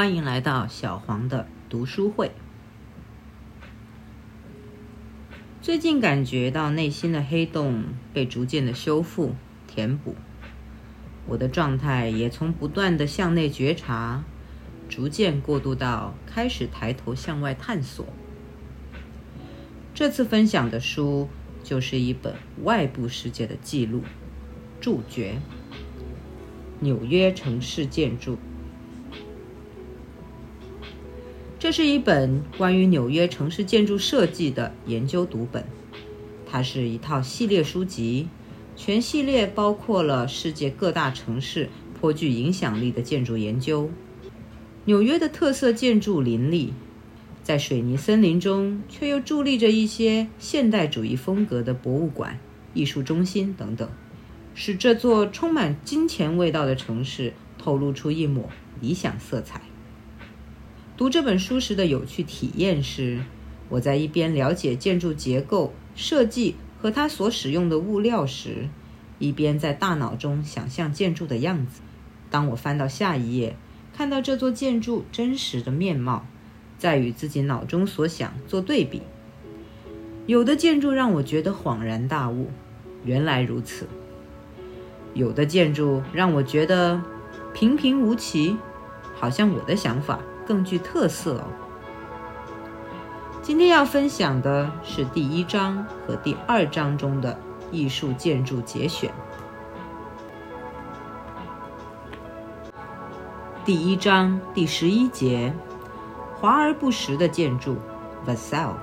欢迎来到小黄的读书会。最近感觉到内心的黑洞被逐渐的修复、填补，我的状态也从不断的向内觉察，逐渐过渡到开始抬头向外探索。这次分享的书就是一本外部世界的记录，注觉：纽约城市建筑。这是一本关于纽约城市建筑设计的研究读本，它是一套系列书籍，全系列包括了世界各大城市颇具影响力的建筑研究。纽约的特色建筑林立，在水泥森林中，却又伫立着一些现代主义风格的博物馆、艺术中心等等，使这座充满金钱味道的城市透露出一抹理想色彩。读这本书时的有趣体验是，我在一边了解建筑结构设计和它所使用的物料时，一边在大脑中想象建筑的样子。当我翻到下一页，看到这座建筑真实的面貌，再与自己脑中所想做对比，有的建筑让我觉得恍然大悟，原来如此；有的建筑让我觉得平平无奇，好像我的想法。更具特色。今天要分享的是第一章和第二章中的艺术建筑节选。第一章第十一节：华而不实的建筑 v a s a l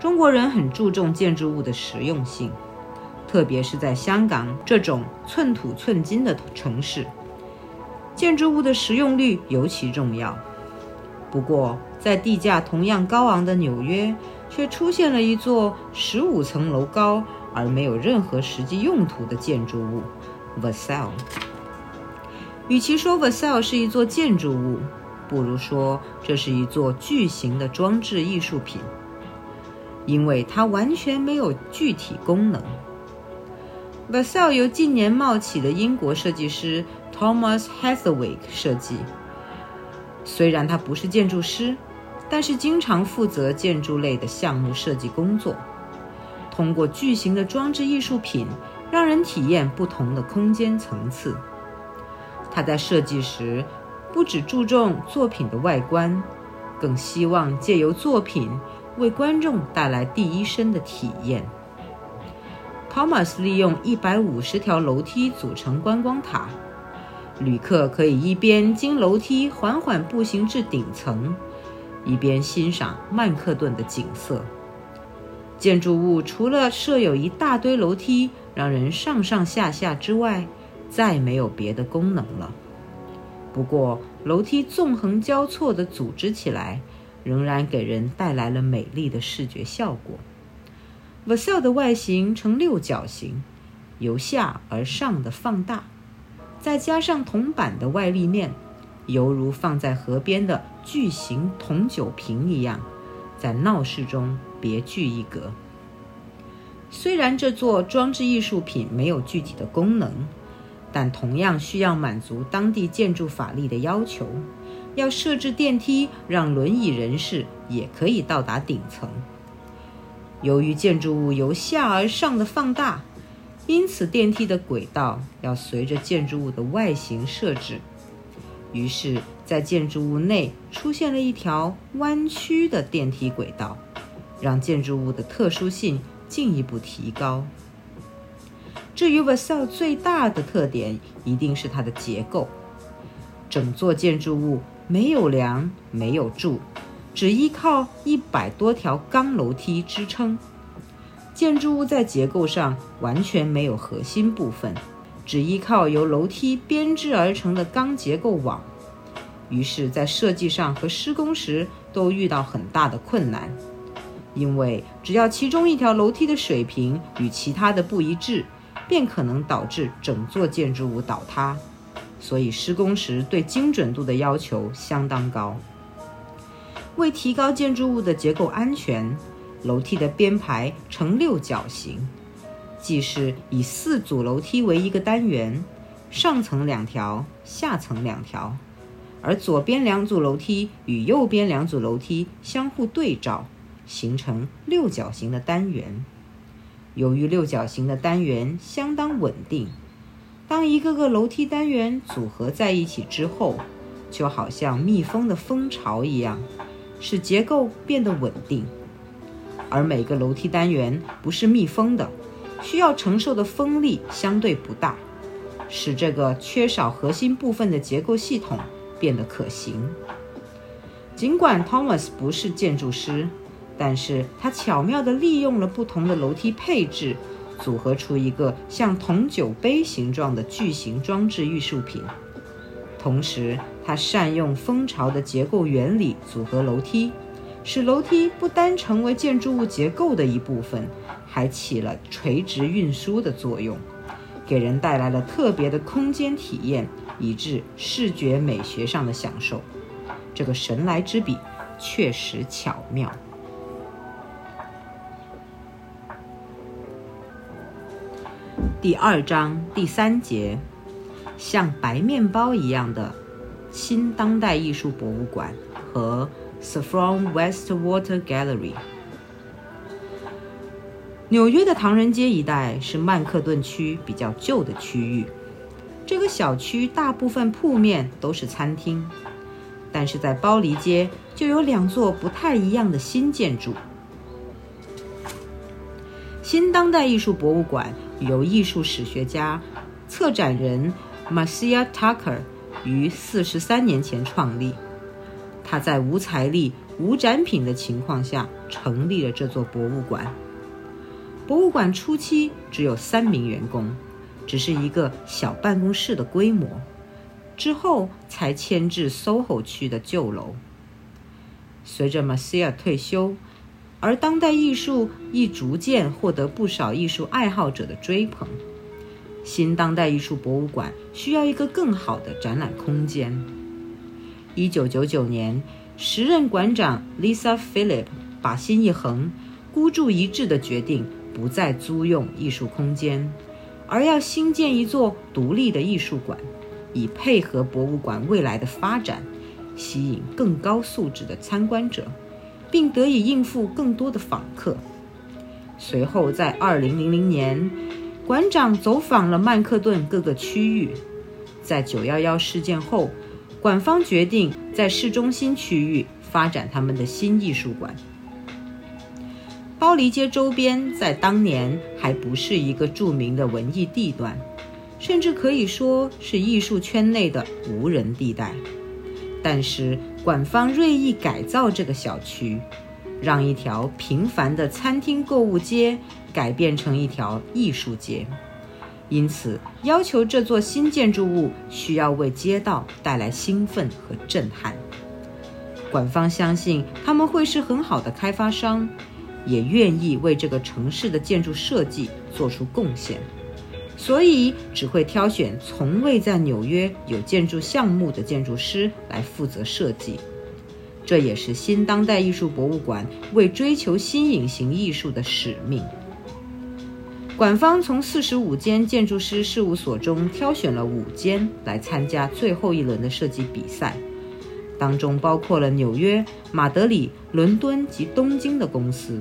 中国人很注重建筑物的实用性，特别是在香港这种寸土寸金的城市。建筑物的实用率尤其重要。不过，在地价同样高昂的纽约，却出现了一座十五层楼高而没有任何实际用途的建筑物 ——Versailles。与其说 Versailles 是一座建筑物，不如说这是一座巨型的装置艺术品，因为它完全没有具体功能。Versailles 由近年冒起的英国设计师。Thomas Hathaway 设计。虽然他不是建筑师，但是经常负责建筑类的项目设计工作。通过巨型的装置艺术品，让人体验不同的空间层次。他在设计时，不只注重作品的外观，更希望借由作品为观众带来第一身的体验。Thomas 利用一百五十条楼梯组成观光塔。旅客可以一边经楼梯缓缓步行至顶层，一边欣赏曼克顿的景色。建筑物除了设有一大堆楼梯让人上上下下之外，再没有别的功能了。不过，楼梯纵横交错地组织起来，仍然给人带来了美丽的视觉效果。Vassal 的外形呈六角形，由下而上的放大。再加上铜板的外立面，犹如放在河边的巨型铜酒瓶一样，在闹市中别具一格。虽然这座装置艺术品没有具体的功能，但同样需要满足当地建筑法律的要求，要设置电梯，让轮椅人士也可以到达顶层。由于建筑物由下而上的放大。因此，电梯的轨道要随着建筑物的外形设置。于是，在建筑物内出现了一条弯曲的电梯轨道，让建筑物的特殊性进一步提高。至于 Verso 最大的特点，一定是它的结构。整座建筑物没有梁，没有柱，只依靠一百多条钢楼梯支撑。建筑物在结构上完全没有核心部分，只依靠由楼梯编织而成的钢结构网，于是，在设计上和施工时都遇到很大的困难，因为只要其中一条楼梯的水平与其他的不一致，便可能导致整座建筑物倒塌，所以施工时对精准度的要求相当高。为提高建筑物的结构安全。楼梯的编排呈六角形，即是以四组楼梯为一个单元，上层两条，下层两条，而左边两组楼梯与右边两组楼梯相互对照，形成六角形的单元。由于六角形的单元相当稳定，当一个个楼梯单元组合在一起之后，就好像蜜蜂的蜂巢一样，使结构变得稳定。而每个楼梯单元不是密封的，需要承受的风力相对不大，使这个缺少核心部分的结构系统变得可行。尽管 Thomas 不是建筑师，但是他巧妙地利用了不同的楼梯配置，组合出一个像铜酒杯形状的巨型装置艺术品。同时，他善用蜂巢的结构原理组合楼梯。使楼梯不单成为建筑物结构的一部分，还起了垂直运输的作用，给人带来了特别的空间体验，以致视觉美学上的享受。这个神来之笔确实巧妙。第二章第三节，像白面包一样的新当代艺术博物馆和。Saffron Westwater Gallery。纽约的唐人街一带是曼克顿区比较旧的区域。这个小区大部分铺面都是餐厅，但是在包黎街就有两座不太一样的新建筑。新当代艺术博物馆由艺术史学家、策展人 Marcia Tucker 于四十三年前创立。他在无财力、无展品的情况下成立了这座博物馆。博物馆初期只有三名员工，只是一个小办公室的规模，之后才迁至 SOHO 区的旧楼。随着 Marcia 退休，而当代艺术亦逐渐获得不少艺术爱好者的追捧。新当代艺术博物馆需要一个更好的展览空间。一九九九年，时任馆长 Lisa Philip 把心一横，孤注一掷地决定不再租用艺术空间，而要新建一座独立的艺术馆，以配合博物馆未来的发展，吸引更高素质的参观者，并得以应付更多的访客。随后，在二零零零年，馆长走访了曼克顿各个区域，在九幺幺事件后。馆方决定在市中心区域发展他们的新艺术馆。包黎街周边在当年还不是一个著名的文艺地段，甚至可以说是艺术圈内的无人地带。但是馆方锐意改造这个小区，让一条平凡的餐厅购物街改变成一条艺术街。因此，要求这座新建筑物需要为街道带来兴奋和震撼。馆方相信他们会是很好的开发商，也愿意为这个城市的建筑设计做出贡献，所以只会挑选从未在纽约有建筑项目的建筑师来负责设计。这也是新当代艺术博物馆为追求新颖型艺术的使命。馆方从四十五间建筑师事务所中挑选了五间来参加最后一轮的设计比赛，当中包括了纽约、马德里、伦敦及东京的公司。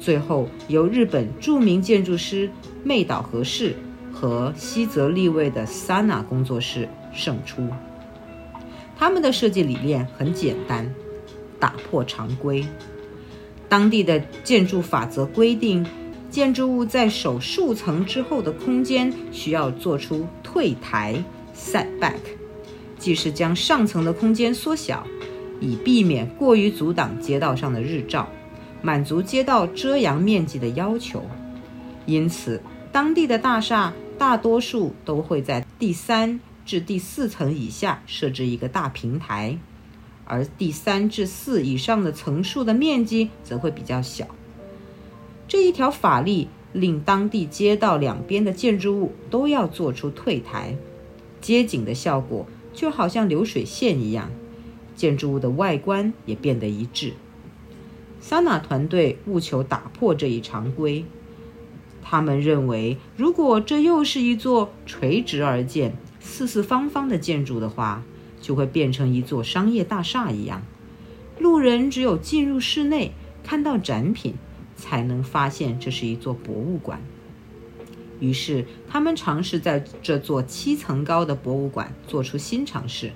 最后由日本著名建筑师妹岛和世和西泽立卫的 Sana 工作室胜出。他们的设计理念很简单，打破常规。当地的建筑法则规定。建筑物在守数层之后的空间需要做出退台 （setback），即是将上层的空间缩小，以避免过于阻挡街道上的日照，满足街道遮阳面积的要求。因此，当地的大厦大多数都会在第三至第四层以下设置一个大平台，而第三至四以上的层数的面积则会比较小。这一条法律令当地街道两边的建筑物都要做出退台，街景的效果就好像流水线一样，建筑物的外观也变得一致。桑纳团队务求打破这一常规，他们认为，如果这又是一座垂直而建、四四方方的建筑的话，就会变成一座商业大厦一样。路人只有进入室内，看到展品，才能发现这是一座博物馆。于是，他们尝试在这座七层高的博物馆做出新尝试，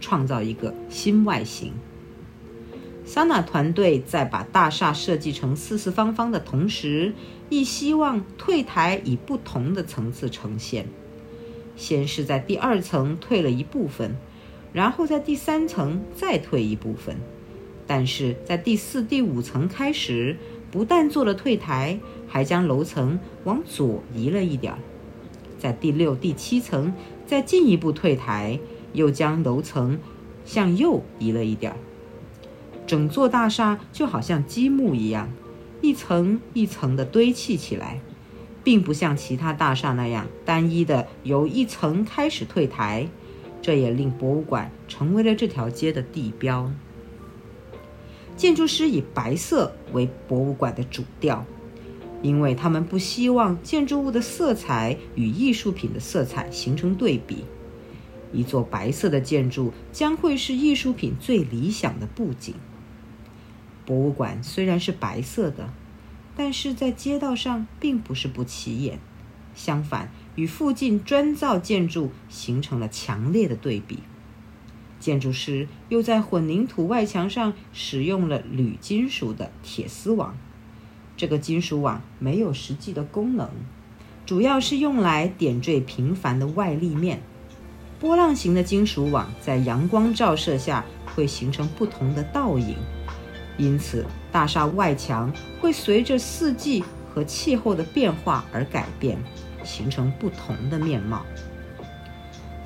创造一个新外形。桑拿团队在把大厦设计成四四方方的同时，亦希望退台以不同的层次呈现。先是在第二层退了一部分，然后在第三层再退一部分。但是在第四、第五层开始，不但做了退台，还将楼层往左移了一点儿。在第六、第七层再进一步退台，又将楼层向右移了一点儿。整座大厦就好像积木一样，一层一层的堆砌起来，并不像其他大厦那样单一的由一层开始退台。这也令博物馆成为了这条街的地标。建筑师以白色为博物馆的主调，因为他们不希望建筑物的色彩与艺术品的色彩形成对比。一座白色的建筑将会是艺术品最理想的布景。博物馆虽然是白色的，但是在街道上并不是不起眼，相反，与附近砖造建筑形成了强烈的对比。建筑师又在混凝土外墙上使用了铝金属的铁丝网，这个金属网没有实际的功能，主要是用来点缀平凡的外立面。波浪形的金属网在阳光照射下会形成不同的倒影。因此，大厦外墙会随着四季和气候的变化而改变，形成不同的面貌。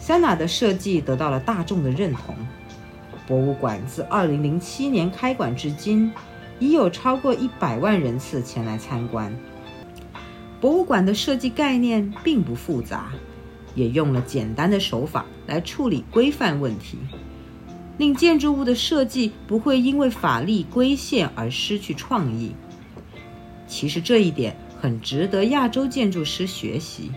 Sana 的设计得到了大众的认同。博物馆自2007年开馆至今，已有超过100万人次前来参观。博物馆的设计概念并不复杂，也用了简单的手法来处理规范问题。令建筑物的设计不会因为法律规限而失去创意。其实这一点很值得亚洲建筑师学习，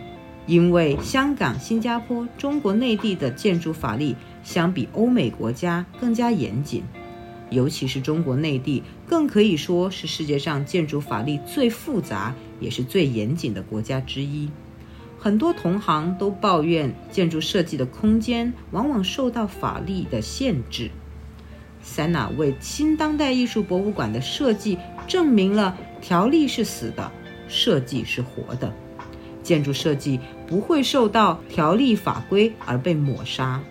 因为香港、新加坡、中国内地的建筑法律相比欧美国家更加严谨，尤其是中国内地，更可以说是世界上建筑法律最复杂也是最严谨的国家之一。很多同行都抱怨建筑设计的空间往往受到法律的限制。塞纳为新当代艺术博物馆的设计证明了条例是死的，设计是活的。建筑设计不会受到条例法规而被抹杀，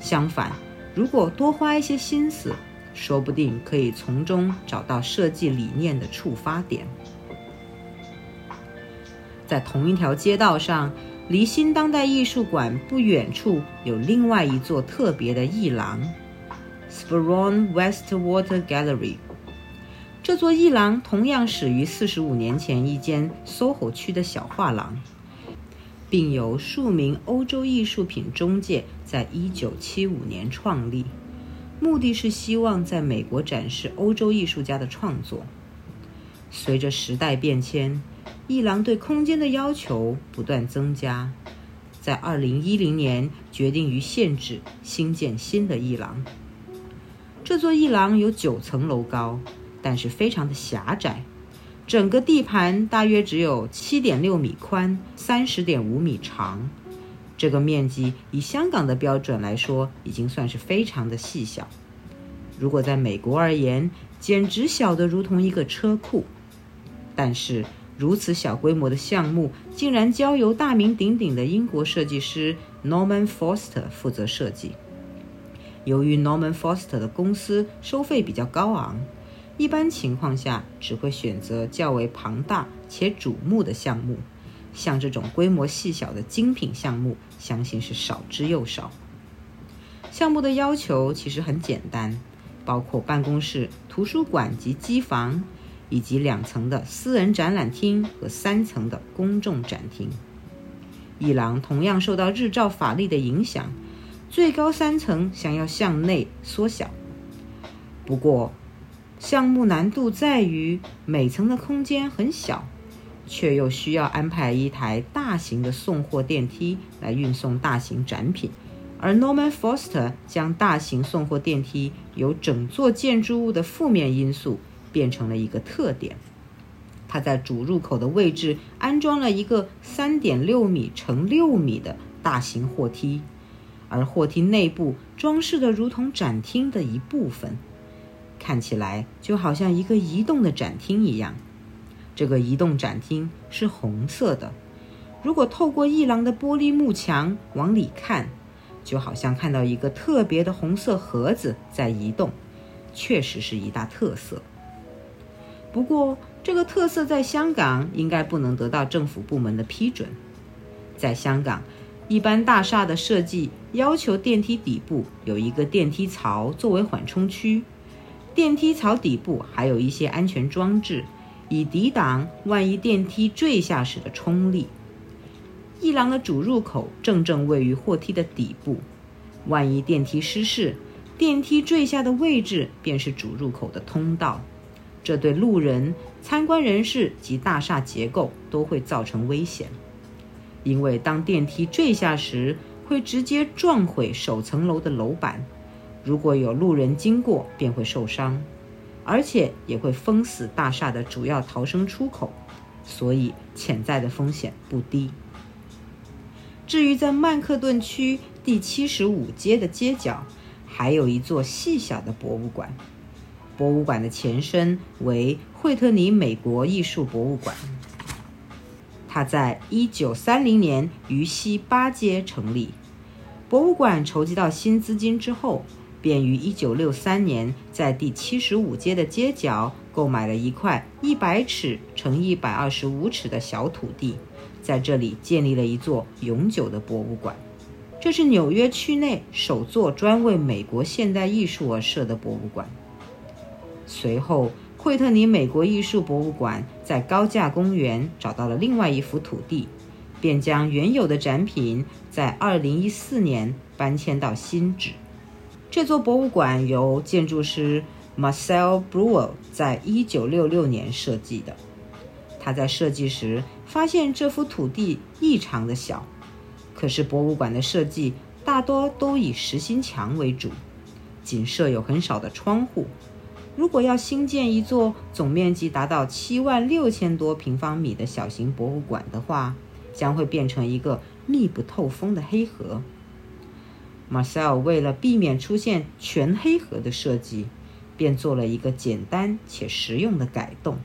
相反，如果多花一些心思，说不定可以从中找到设计理念的触发点。在同一条街道上，离新当代艺术馆不远处有另外一座特别的艺廊 s p a r o n Westwater Gallery。这座艺廊同样始于四十五年前一间 SOHO 区的小画廊，并由数名欧洲艺术品中介在一九七五年创立，目的是希望在美国展示欧洲艺术家的创作。随着时代变迁。艺廊对空间的要求不断增加，在二零一零年决定于限制新建新的艺廊。这座艺廊有九层楼高，但是非常的狭窄，整个地盘大约只有七点六米宽，三十点五米长。这个面积以香港的标准来说，已经算是非常的细小。如果在美国而言，简直小得如同一个车库。但是。如此小规模的项目，竟然交由大名鼎鼎的英国设计师 Norman Foster 负责设计。由于 Norman Foster 的公司收费比较高昂，一般情况下只会选择较为庞大且瞩目的项目。像这种规模细小的精品项目，相信是少之又少。项目的要求其实很简单，包括办公室、图书馆及机房。以及两层的私人展览厅和三层的公众展厅，一廊同样受到日照法力的影响，最高三层想要向内缩小。不过，项目难度在于每层的空间很小，却又需要安排一台大型的送货电梯来运送大型展品，而 Norman Foster 将大型送货电梯由整座建筑物的负面因素变成了一个特点。他在主入口的位置安装了一个3.6米乘6米的大型货梯，而货梯内部装饰的如同展厅的一部分，看起来就好像一个移动的展厅一样。这个移动展厅是红色的，如果透过一廊的玻璃幕墙往里看，就好像看到一个特别的红色盒子在移动，确实是一大特色。不过，这个特色在香港应该不能得到政府部门的批准。在香港，一般大厦的设计要求电梯底部有一个电梯槽作为缓冲区，电梯槽底部还有一些安全装置。以抵挡万一电梯坠下时的冲力。一廊的主入口正正位于货梯的底部，万一电梯失事，电梯坠下的位置便是主入口的通道。这对路人、参观人士及大厦结构都会造成危险，因为当电梯坠下时，会直接撞毁首层楼的楼板，如果有路人经过，便会受伤。而且也会封死大厦的主要逃生出口，所以潜在的风险不低。至于在曼克顿区第七十五街的街角，还有一座细小的博物馆。博物馆的前身为惠特尼美国艺术博物馆，它在一九三零年于西八街成立。博物馆筹集到新资金之后。便于1963年在第75街的街角购买了一块100尺乘125尺的小土地，在这里建立了一座永久的博物馆。这是纽约区内首座专为美国现代艺术而设的博物馆。随后，惠特尼美国艺术博物馆在高架公园找到了另外一幅土地，便将原有的展品在2014年搬迁到新址。这座博物馆由建筑师 Marcel Breuer 在1966年设计的。他在设计时发现这幅土地异常的小，可是博物馆的设计大多都以实心墙为主，仅设有很少的窗户。如果要新建一座总面积达到7万六千多平方米的小型博物馆的话，将会变成一个密不透风的黑盒。Marcel 为了避免出现全黑盒的设计，便做了一个简单且实用的改动。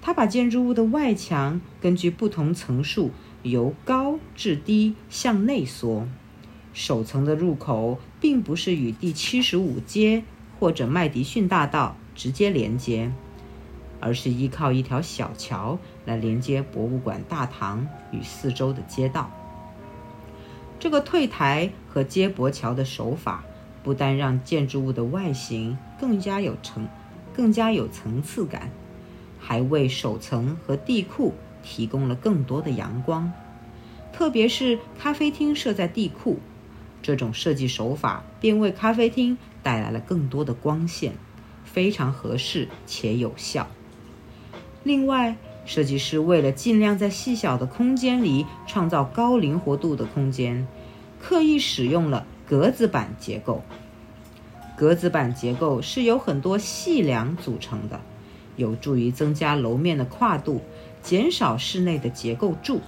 他把建筑物的外墙根据不同层数由高至低向内缩。首层的入口并不是与第七十五街或者麦迪逊大道直接连接，而是依靠一条小桥来连接博物馆大堂与四周的街道。这个退台和接驳桥的手法，不但让建筑物的外形更加有层、更加有层次感，还为首层和地库提供了更多的阳光。特别是咖啡厅设在地库，这种设计手法便为咖啡厅带来了更多的光线，非常合适且有效。另外，设计师为了尽量在细小的空间里创造高灵活度的空间，刻意使用了格子板结构。格子板结构是由很多细梁组成的，有助于增加楼面的跨度，减少室内的结构柱，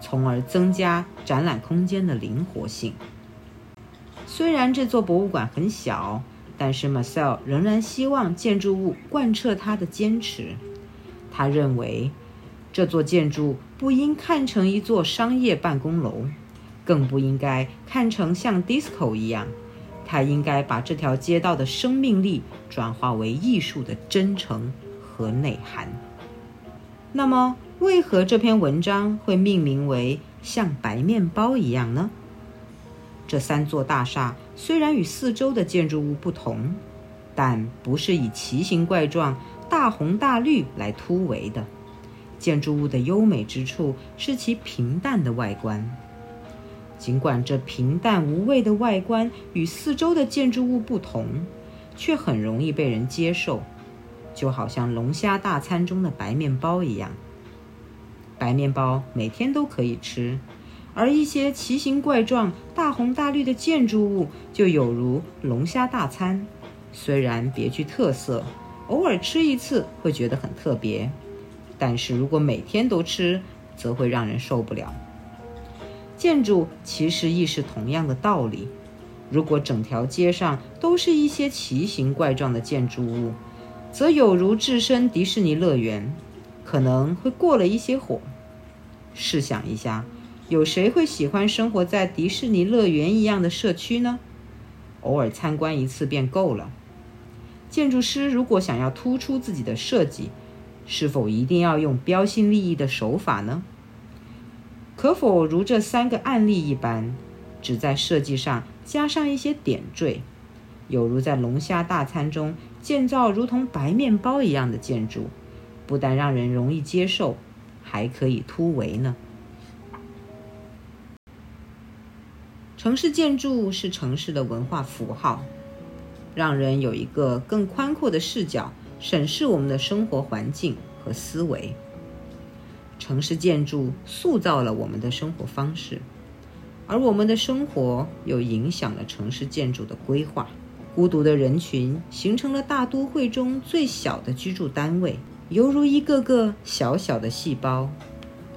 从而增加展览空间的灵活性。虽然这座博物馆很小，但是 Marcel 仍然希望建筑物贯彻他的坚持。他认为，这座建筑不应看成一座商业办公楼，更不应该看成像 disco 一样。他应该把这条街道的生命力转化为艺术的真诚和内涵。那么，为何这篇文章会命名为“像白面包一样”呢？这三座大厦虽然与四周的建筑物不同，但不是以奇形怪状。大红大绿来突围的建筑物的优美之处是其平淡的外观。尽管这平淡无味的外观与四周的建筑物不同，却很容易被人接受，就好像龙虾大餐中的白面包一样。白面包每天都可以吃，而一些奇形怪状、大红大绿的建筑物，就有如龙虾大餐。虽然别具特色，偶尔吃一次会觉得很特别，但是如果每天都吃，则会让人受不了。建筑其实亦是同样的道理。如果整条街上都是一些奇形怪状的建筑物，则有如置身迪士尼乐园，可能会过了一些火。试想一下。有谁会喜欢生活在迪士尼乐园一样的社区呢？偶尔参观一次便够了。建筑师如果想要突出自己的设计，是否一定要用标新立异的手法呢？可否如这三个案例一般，只在设计上加上一些点缀，有如在龙虾大餐中建造如同白面包一样的建筑，不但让人容易接受，还可以突围呢？城市建筑是城市的文化符号，让人有一个更宽阔的视角审视我们的生活环境和思维。城市建筑塑造了我们的生活方式，而我们的生活又影响了城市建筑的规划。孤独的人群形成了大都会中最小的居住单位，犹如一个个小小的细胞，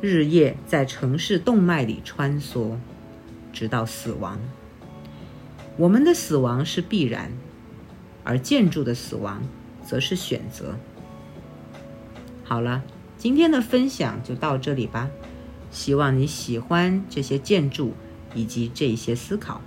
日夜在城市动脉里穿梭。直到死亡，我们的死亡是必然，而建筑的死亡则是选择。好了，今天的分享就到这里吧，希望你喜欢这些建筑以及这些思考。